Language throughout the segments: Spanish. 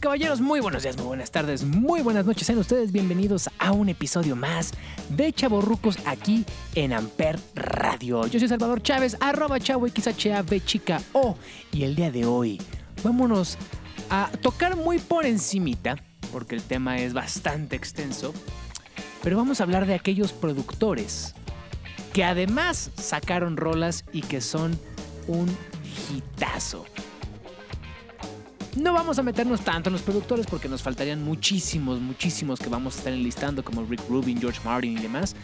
Caballeros, muy buenos días, muy buenas tardes, muy buenas noches. Sean ustedes bienvenidos a un episodio más de Chaborrucos aquí en Amper Radio. Yo soy Salvador Chávez, arroba chavo XHAB chica O. Y el día de hoy, vámonos a tocar muy por encimita, porque el tema es bastante extenso, pero vamos a hablar de aquellos productores que además sacaron rolas y que son un hitazo. No vamos a meternos tanto en los productores porque nos faltarían muchísimos, muchísimos que vamos a estar enlistando como Rick Rubin, George Martin y demás.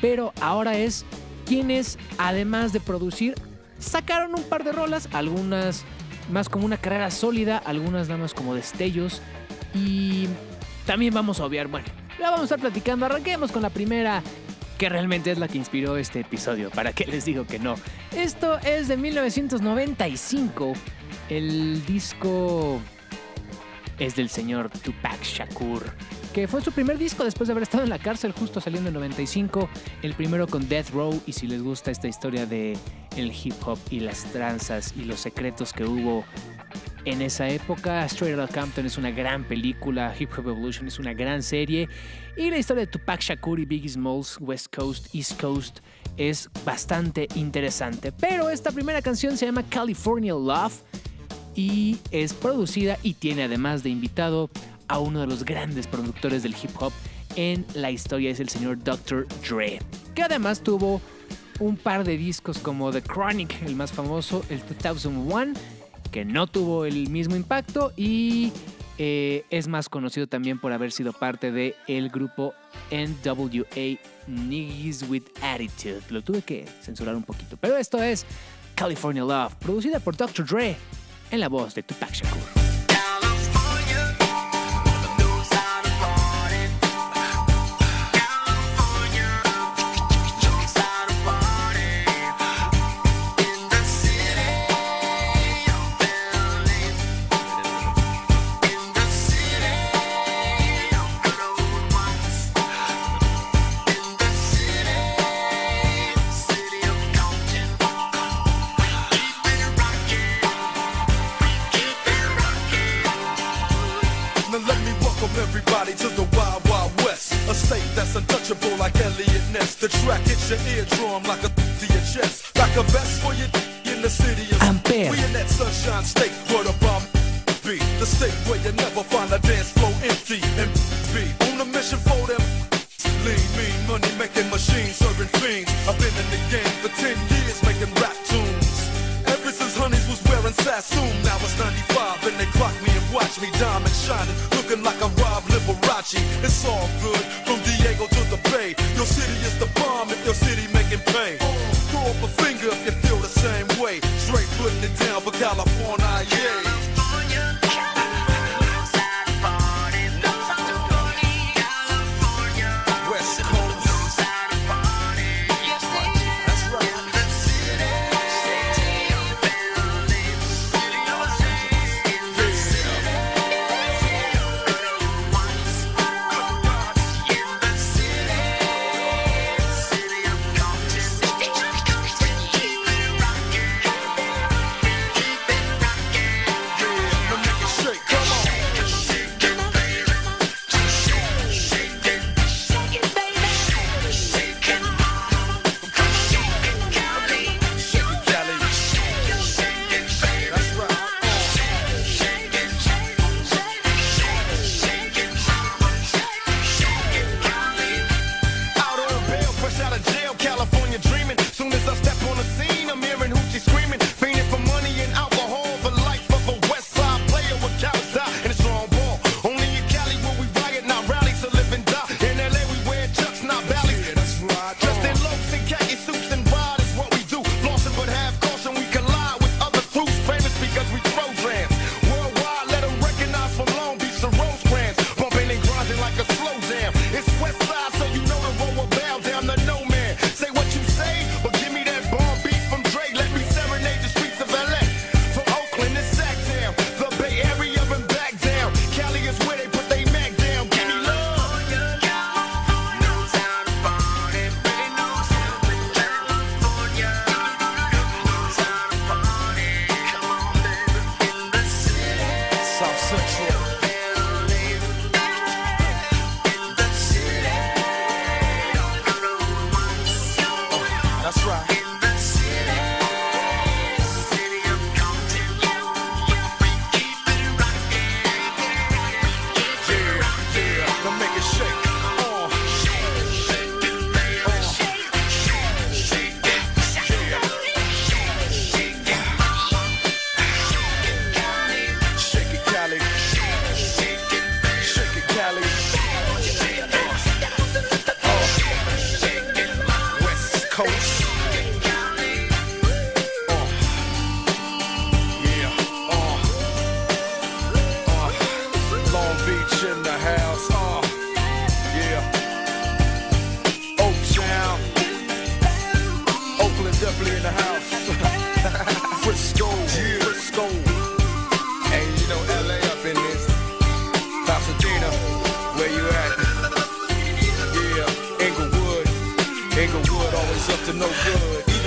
Pero ahora es quienes, además de producir, sacaron un par de rolas, algunas más como una carrera sólida, algunas nada más como destellos. Y también vamos a obviar, bueno, la vamos a estar platicando. Arranquemos con la primera que realmente es la que inspiró este episodio. ¿Para qué les digo que no? Esto es de 1995. El disco es del señor Tupac Shakur, que fue su primer disco después de haber estado en la cárcel justo saliendo en 95, el primero con Death Row y si les gusta esta historia de el hip hop y las tranzas y los secretos que hubo en esa época. Straight Outta Compton es una gran película, Hip Hop Evolution es una gran serie y la historia de Tupac Shakur y Biggie Smalls, West Coast, East Coast, es bastante interesante. Pero esta primera canción se llama California Love y es producida y tiene además de invitado a uno de los grandes productores del hip hop en la historia, es el señor Dr. Dre, que además tuvo un par de discos como The Chronic, el más famoso, el 2001, que no tuvo el mismo impacto y eh, es más conocido también por haber sido parte del el grupo NWA Niggas with Attitude. Lo tuve que censurar un poquito, pero esto es California Love, producida por Dr. Dre en la voz de Tupac Shakur. Shining, looking like I'm Rob Liberace. It's all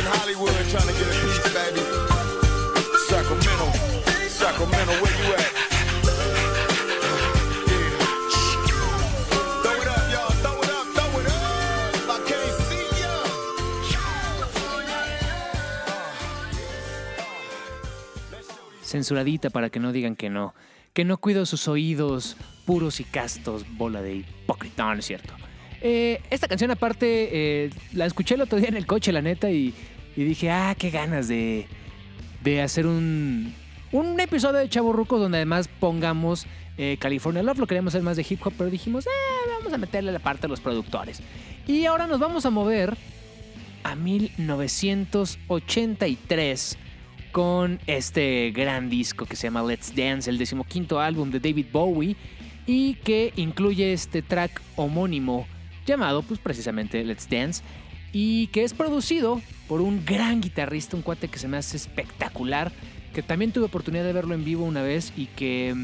Even Hollywood trying to get a piece, baby. Sacramento, Sacramento, where you at? Censuradita para que no digan que no. Que no cuido sus oídos puros y castos, bola de hipócrita. No, no es cierto. Eh, esta canción aparte eh, la escuché el otro día en el coche, la neta, y, y dije, ah, qué ganas de, de hacer un, un episodio de Chavo Rucos donde además pongamos eh, California Love. Lo queríamos hacer más de hip hop, pero dijimos, eh, vamos a meterle la parte de los productores. Y ahora nos vamos a mover a 1983 con este gran disco que se llama Let's Dance, el decimoquinto álbum de David Bowie y que incluye este track homónimo llamado pues precisamente Let's Dance y que es producido por un gran guitarrista, un cuate que se me hace espectacular, que también tuve oportunidad de verlo en vivo una vez y que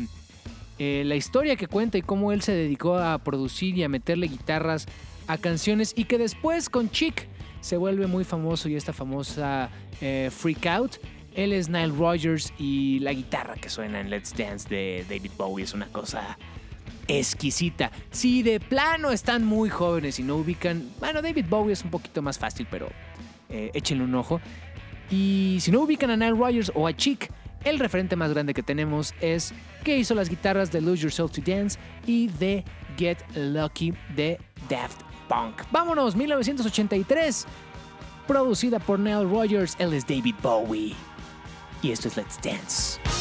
eh, la historia que cuenta y cómo él se dedicó a producir y a meterle guitarras a canciones y que después con Chick se vuelve muy famoso y esta famosa eh, Freak Out. Él es Nile Rogers y la guitarra que suena en Let's Dance de David Bowie es una cosa exquisita. Si de plano están muy jóvenes y no ubican, bueno, David Bowie es un poquito más fácil, pero eh, échenle un ojo. Y si no ubican a Nile Rogers o a Chick, el referente más grande que tenemos es que hizo las guitarras de Lose Yourself to Dance y de Get Lucky de Daft Punk. Vámonos, 1983, producida por Nile Rogers, él es David Bowie. Y esto es Let's Dance.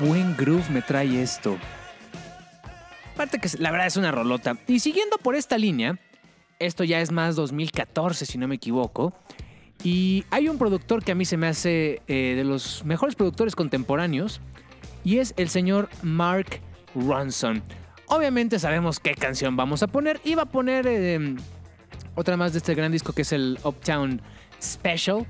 Buen groove me trae esto. Aparte que la verdad es una rolota. Y siguiendo por esta línea, esto ya es más 2014 si no me equivoco. Y hay un productor que a mí se me hace eh, de los mejores productores contemporáneos. Y es el señor Mark Ronson. Obviamente sabemos qué canción vamos a poner. Iba a poner eh, otra más de este gran disco que es el Uptown Special.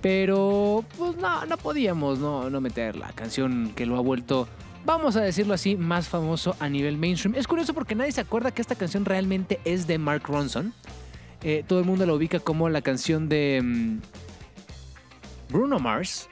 Pero pues no, no podíamos no, no meter la canción que lo ha vuelto, vamos a decirlo así, más famoso a nivel mainstream. Es curioso porque nadie se acuerda que esta canción realmente es de Mark Ronson. Eh, todo el mundo la ubica como la canción de mm, Bruno Mars.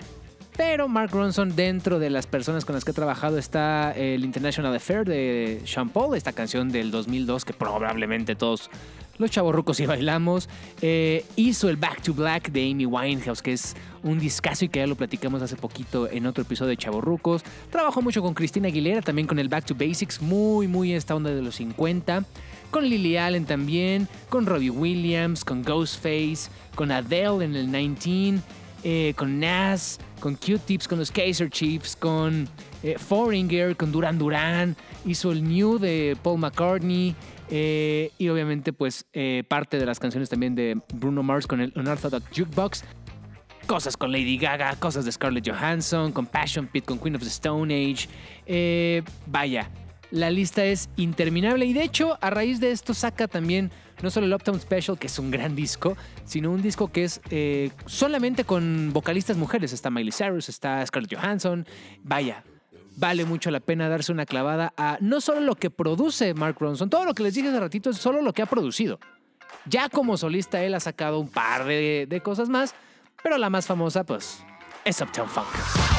Pero Mark Ronson, dentro de las personas con las que ha trabajado, está el International Affair de Sean Paul, esta canción del 2002 que probablemente todos los chavorrucos y bailamos. Eh, hizo el Back to Black de Amy Winehouse, que es un discazo y que ya lo platicamos hace poquito en otro episodio de Chavorrucos. Trabajó mucho con Cristina Aguilera, también con el Back to Basics, muy, muy esta onda de los 50. Con Lily Allen también, con Robbie Williams, con Ghostface, con Adele en el 19, eh, con Nas, con Q-Tips, con los Kaiser Chiefs, con eh, Foreigner, con Duran Duran. Hizo el New de Paul McCartney. Eh, y obviamente, pues, eh, parte de las canciones también de Bruno Mars con el Unorthodox Jukebox. Cosas con Lady Gaga, cosas de Scarlett Johansson, con Passion Pit, con Queen of the Stone Age. Eh, vaya, la lista es interminable y de hecho a raíz de esto saca también no solo el Uptown Special, que es un gran disco, sino un disco que es solamente con vocalistas mujeres. Está Miley Cyrus, está Scarlett Johansson. Vaya, vale mucho la pena darse una clavada a no solo lo que produce Mark Ronson, todo lo que les dije hace ratito es solo lo que ha producido. Ya como solista él ha sacado un par de, de cosas más, pero la más famosa pues es Uptown Funk.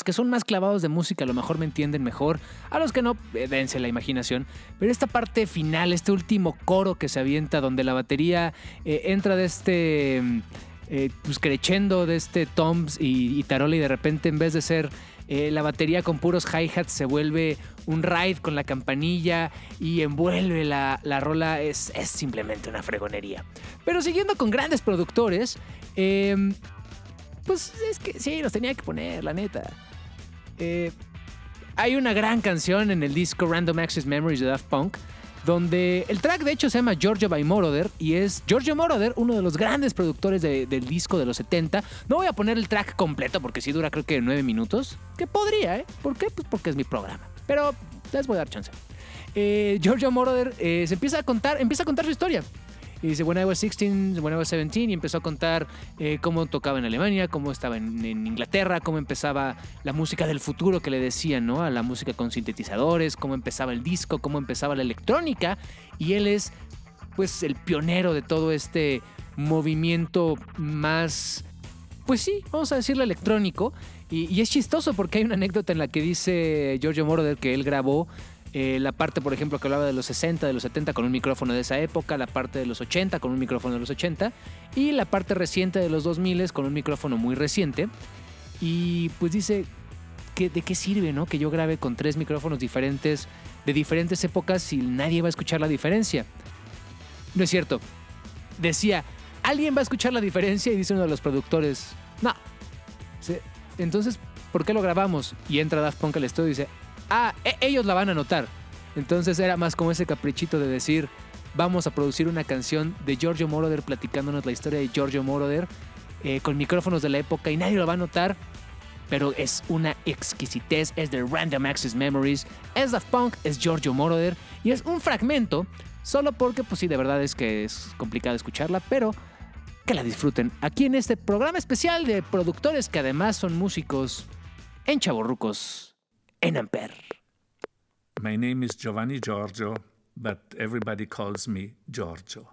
Los que son más clavados de música a lo mejor me entienden mejor, a los que no, eh, dense la imaginación. Pero esta parte final, este último coro que se avienta donde la batería eh, entra de este... mm, eh, pues crescendo de este toms y, y tarola y de repente en vez de ser eh, la batería con puros hi-hats se vuelve un ride con la campanilla y envuelve la, la rola. Es, es simplemente una fregonería. Pero siguiendo con grandes productores, eh, pues es que sí, los tenía que poner, la neta. Eh, hay una gran canción en el disco Random Access Memories de Daft Punk. Donde el track de hecho se llama Giorgio by Moroder y es Giorgio Moroder, uno de los grandes productores de- del disco de los 70. No voy a poner el track completo porque sí dura creo que 9 minutos. Que podría, ¿eh? ¿Por qué? Pues porque es mi programa. Pero les voy a dar chance. Eh, Giorgio Moroder eh, se empieza a contar, empieza a contar su historia. Y dice, when I was 16, when I was 17, y empezó a contar eh, cómo tocaba en Alemania, cómo estaba en, Inglaterra, cómo empezaba la música del futuro que le decían, ¿no? A la música con sintetizadores, cómo empezaba el disco, cómo empezaba la electrónica. Y él es, pues, el pionero de todo este movimiento más, pues sí, vamos a decirlo electrónico. Y, y es chistoso porque hay una anécdota en la que dice Giorgio Moroder que él grabó eh, la parte, por ejemplo, que hablaba de los 60, de los 70 con un micrófono de esa época, la parte de los 80 con un micrófono de los 80 y la parte reciente de los 2000 con un micrófono muy reciente. Y pues dice, que, ¿de qué sirve, no? Que yo grabe con tres micrófonos diferentes de diferentes épocas si nadie va a escuchar la diferencia. No es cierto. Decía, ¿alguien va a escuchar la diferencia? Y dice uno de los productores, no. Entonces, ¿por qué lo grabamos? Y entra Daft Punk al estudio y dice, ah, e- ellos la van a notar. Entonces era más como ese caprichito de decir, vamos a producir una canción de Giorgio Moroder platicándonos la historia de Giorgio Moroder eh, con micrófonos de la época y nadie lo va a notar. Pero es una exquisitez, es de Random Access Memories, es Daft Punk, es Giorgio Moroder y es un fragmento, solo porque pues sí, de verdad es que es complicado escucharla, pero que la disfruten aquí en este programa especial de productores que además son músicos en Chaborrucos, My name is Giovanni Giorgio, but everybody calls me Giorgio.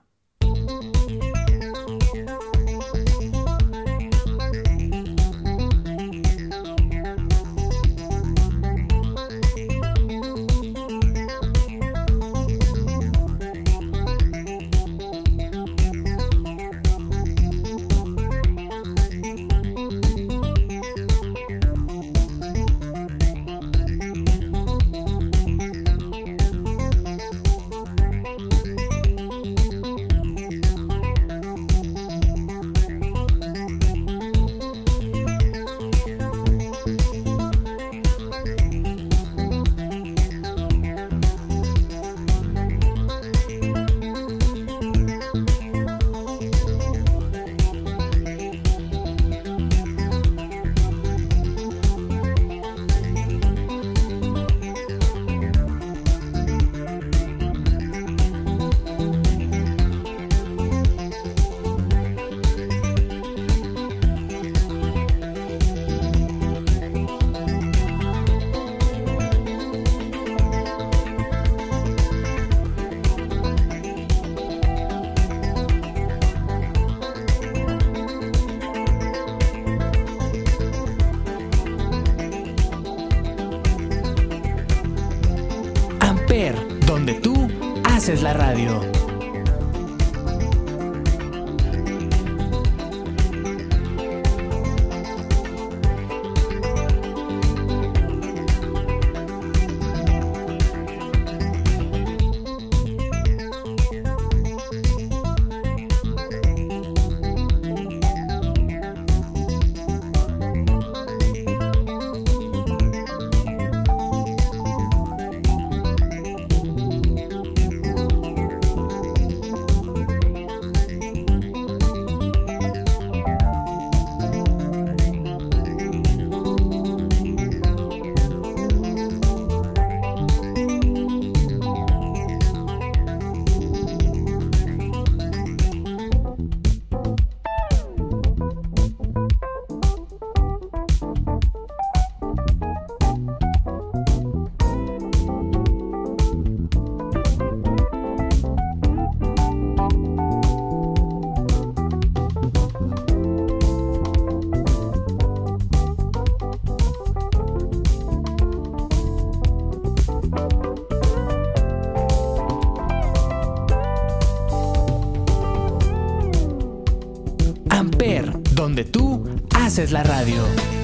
Haces la radio.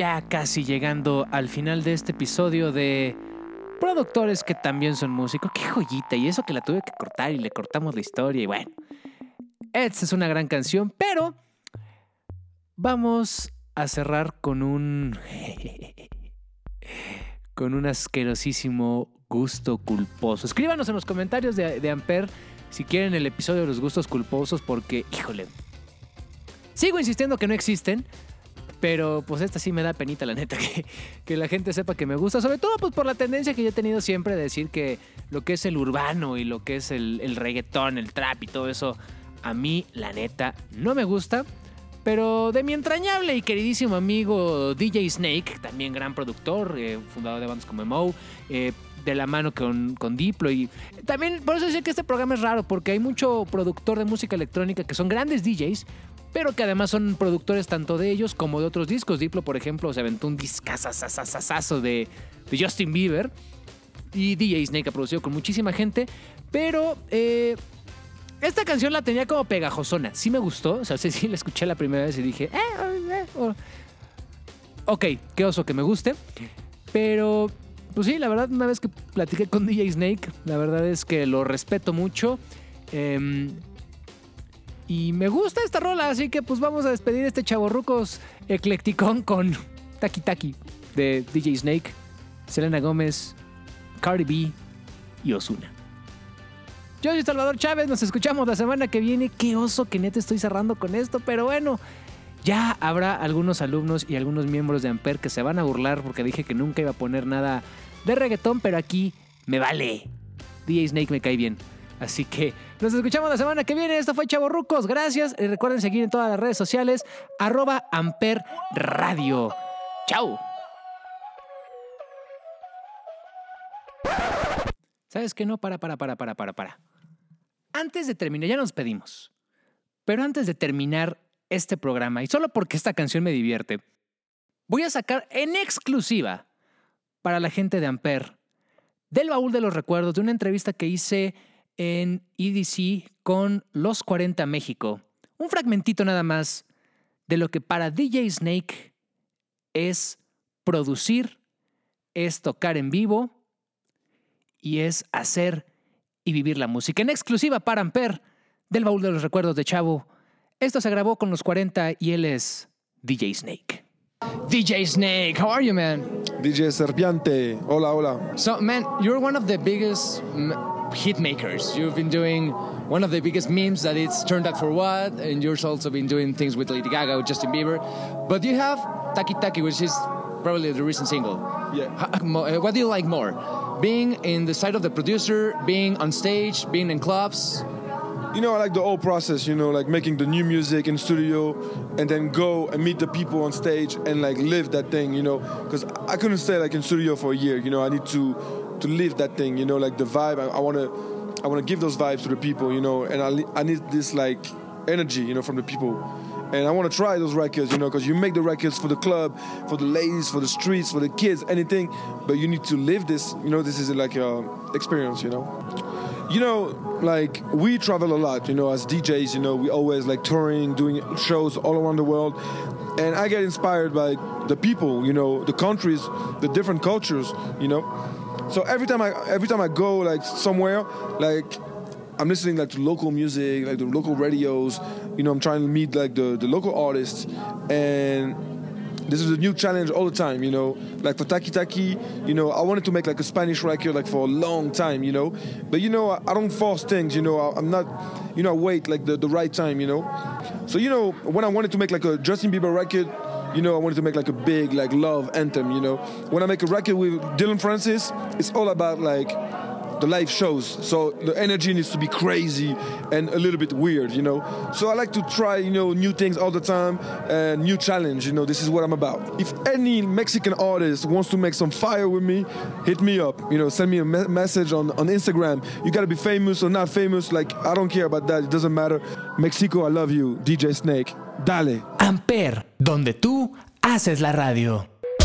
Ya casi llegando al final de este episodio de productores que también son músicos. Qué joyita, y eso que la tuve que cortar y le cortamos la historia y bueno. Esta es una gran canción, pero vamos a cerrar con un con un asquerosísimo gusto culposo. Escríbanos en los comentarios de, de Amper si quieren el episodio de los gustos culposos porque, híjole, sigo insistiendo que no existen, pero pues esta sí me da penita, la neta, que, la gente sepa que me gusta. Sobre todo pues por la tendencia que yo he tenido siempre de decir que lo que es el urbano y lo que es el, el reggaetón, el trap y todo eso, a mí la neta no me gusta. Pero de mi entrañable y queridísimo amigo DJ Snake, también gran productor, eh, fundador de bandas como Emo, eh, de la mano con, con Diplo. Y también, por eso decía que este programa es raro, porque hay mucho productor de música electrónica que son grandes DJs, pero que además son productores tanto de ellos como de otros discos. Diplo, por ejemplo, se aventó un discazazazazazo de, Justin Bieber. Y DJ Snake ha producido con muchísima gente. Pero eh, esta canción la tenía como pegajosona. Sí me gustó. O sea, sí, sí la escuché la primera vez y dije... "Eh, oh, eh, oh". Ok, qué oso que me guste. Pero, pues sí, la verdad, una vez que platiqué con DJ Snake, la verdad es que lo respeto mucho. Em, y me gusta esta rola, así que pues vamos a despedir este chaborrucos eclecticón con Taki Taki de DJ Snake, Selena Gómez, Cardi B y Osuna. Yo soy Salvador Chávez, nos escuchamos la semana que viene. Qué oso que neta estoy cerrando con esto, pero bueno, ya habrá algunos alumnos y algunos miembros de Amper que se van a burlar porque dije que nunca iba a poner nada de reggaetón, pero aquí me vale. DJ Snake me cae bien. Así que nos escuchamos la semana que viene. Esto fue Chavo Rucos. Gracias. Y recuerden seguir en todas las redes sociales. Arroba Amper Radio. Chao. ¿Sabes qué? No, para, para, para, para, para, para. Antes de terminar, ya nos pedimos. Pero antes de terminar este programa, y solo porque esta canción me divierte, voy a sacar en exclusiva para la gente de Amper del baúl de los recuerdos de una entrevista que hice en EDC con Los 40 México. Un fragmentito nada más de lo que para DJ Snake es producir, es tocar en vivo y es hacer y vivir la música. En exclusiva para Amper del baúl de los recuerdos de Chavo. Esto se grabó con los 40 y él es DJ Snake. DJ Snake, how are you, man? DJ Serpiante. Hola, hola. So, man, you're one of the biggest hit makers. You've been doing one of the biggest memes that it's turned out for what, and you've also been doing things with Lady Gaga, with Justin Bieber. But you have Taki Taki, which is probably the recent single. Yeah. Uh, What do you like more? Being in the side of the producer, being on stage, being in clubs? You know, I like the whole process, you know, like making the new music in studio and then go and meet the people on stage and like live that thing, you know, because I couldn't stay like in studio for a year, you know, I need to to live that thing, you know, like the vibe. I, want to I want to give those vibes to the people, you know, and I, I need this like energy, you know, from the people. And I want to try those records, you know, because you make the records for the club, for the ladies, for the streets, for the kids, anything. But you need to live this, you know. This is like a experience, you know. You know, like we travel a lot, you know, as DJs, you know, we always like touring, doing shows all around the world. And I get inspired by the people, you know, the countries, the different cultures, you know. So every time I every time I go like somewhere, like I'm listening like to local music, like the local radios, you know, I'm trying to meet like the, the local artists and this is a new challenge all the time, you know. Like for Taki Taki, you know, I wanted to make like a Spanish record like for a long time, you know. But you know, I, I don't force things, you know. I, I'm not, you know, I wait like the, the right time, you know. So you know, when I wanted to make like a Justin Bieber record, you know, I wanted to make like a big like love anthem, you know. When I make a record with Dylan Francis, it's all about like the live shows. So the energy needs to be crazy and a little bit weird, you know. So I like to try, you know, new things all the time and new challenge. You know, this is what I'm about. If any Mexican artist wants to make some fire with me, hit me up. You know, send me a me- message on on Instagram. You gotta be famous or not famous. Like I don't care about that. It doesn't matter. Mexico, I love you. DJ Snake. Dale. Amper, donde tú haces la radio.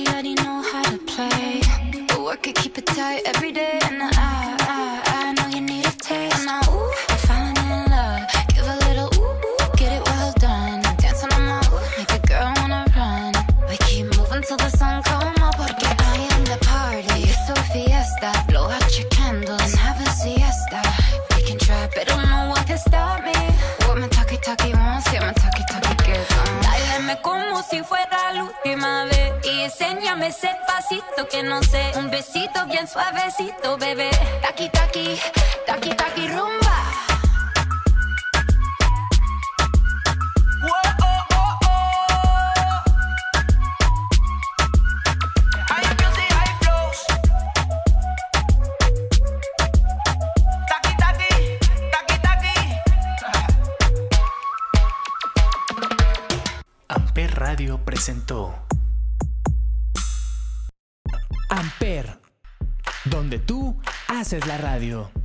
Already know how to play. But work it, keep it tight every day. And I, ese pasito que no sé, un besito bien suavecito, bebé. Taki taki, Haces la radio.